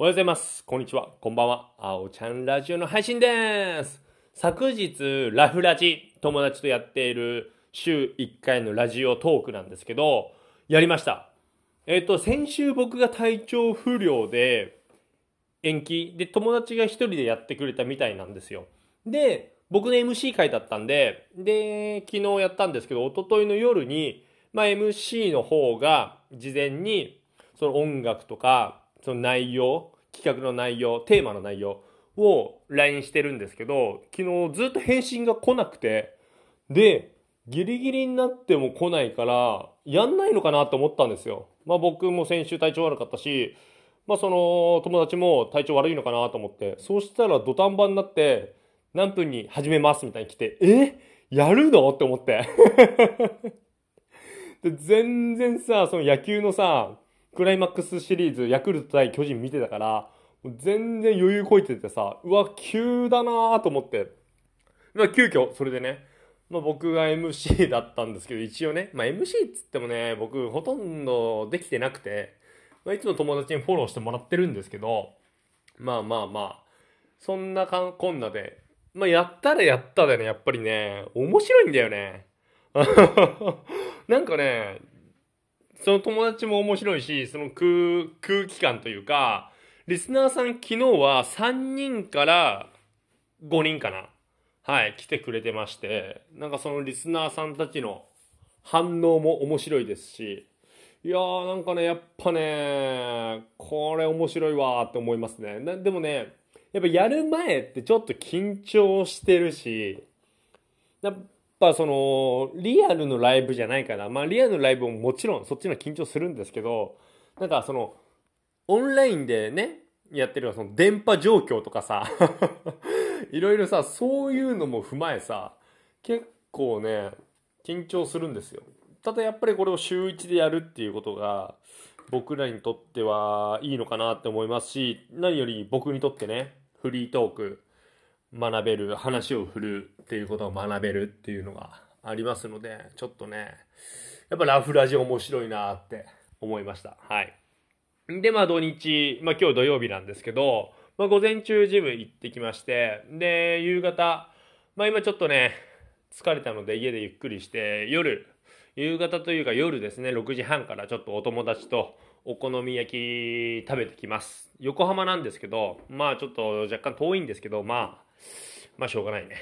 おはようございます。こんにちは。こんばんは。あおちゃんラジオの配信です。昨日、ラフラジ、友達とやっている週1回のラジオトークなんですけど、やりました。えっ、と、先週僕が体調不良で延期で友達が一人でやってくれたみたいなんですよ。で、僕の MC 会だったんで、で、昨日やったんですけど、一昨日の夜に、まあ MC の方が事前に、その音楽とか、その内容、企画の内容、テーマの内容を LINE してるんですけど、昨日ずっと返信が来なくて、で、ギリギリになっても来ないから、やんないのかなと思ったんですよ。まあ僕も先週体調悪かったし、まあその友達も体調悪いのかなと思って、そうしたら土壇場になって、何分に始めますみたいに来て、え？やるの？って思って。で全然さ、その野球のさ、クライマックスシリーズ、ヤクルト対巨人見てたから、全然余裕こいててさ、うわ、急だなーと思って。まあ、急遽、それでね、まあ、僕が MC だったんですけど、一応ね、まあ、MC っつってもね、僕ほとんどできてなくて、まあ、いつも友達にフォローしてもらってるんですけど、まあまあまあ、そんなかんこんなで、まあ、やったらやったでね、やっぱりね、面白いんだよね。なんかね、その友達も面白いし、その空、空気感というか、リスナーさん昨日は3人から5人かな。はい、来てくれてまして、なんかそのリスナーさんたちの反応も面白いですし、いやーなんかね、やっぱね、これ面白いわーって思いますね。でもね、やっぱやる前ってちょっと緊張してるし、ぱその、リアルのライブじゃないから、まあリアルのライブももちろんそっちの緊張するんですけど、なんかその、オンラインでね、やってるその電波状況とかさ、いろいろさ、そういうのも踏まえさ、結構ね、緊張するんですよ。ただやっぱりこれを週1でやるっていうことが、僕らにとってはいいのかなって思いますし、何より僕にとってね、フリートーク、学べる、話を振るっていうことを学べるっていうのがありますので、ちょっとね、やっぱラフラジ面白いなって思いました。はい。で、まあ土日、まあ今日土曜日なんですけど、まあ午前中ジム行ってきまして、で、夕方、まあ今ちょっとね、疲れたので家でゆっくりして、夜、夕方というか夜ですね、6時半からちょっとお友達とお好み焼き食べてきます。横浜なんですけど、まあちょっと若干遠いんですけど、まあ、まあしょうがないね。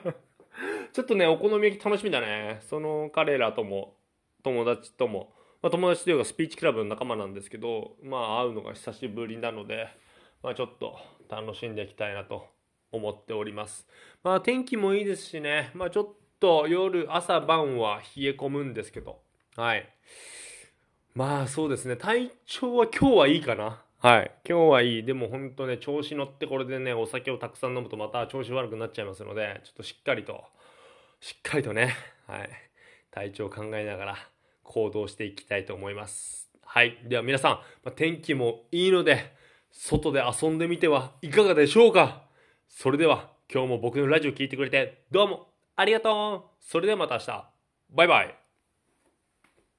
ちょっとね、お好み焼き楽しみだね。その彼らとも、友達とも、まあ友達というかスピーチクラブの仲間なんですけど、まあ会うのが久しぶりなので、まあちょっと楽しんでいきたいなと思っております。まあ天気もいいですしね、まあちょっと夜、朝晩は冷え込むんですけど、はい。まあそうですね、体調は今日はいいかな。はい。今日はいい。でも本当ね、調子乗ってこれでね、お酒をたくさん飲むとまた調子悪くなっちゃいますので、ちょっとしっかりと、しっかりとね、はい。体調を考えながら行動していきたいと思います。はい。では皆さん、ま天気もいいので、外で遊んでみてはいかがでしょうか？それでは、今日も僕のラジオ聞いてくれて、どうもありがとうそれではまた明日。バイバイ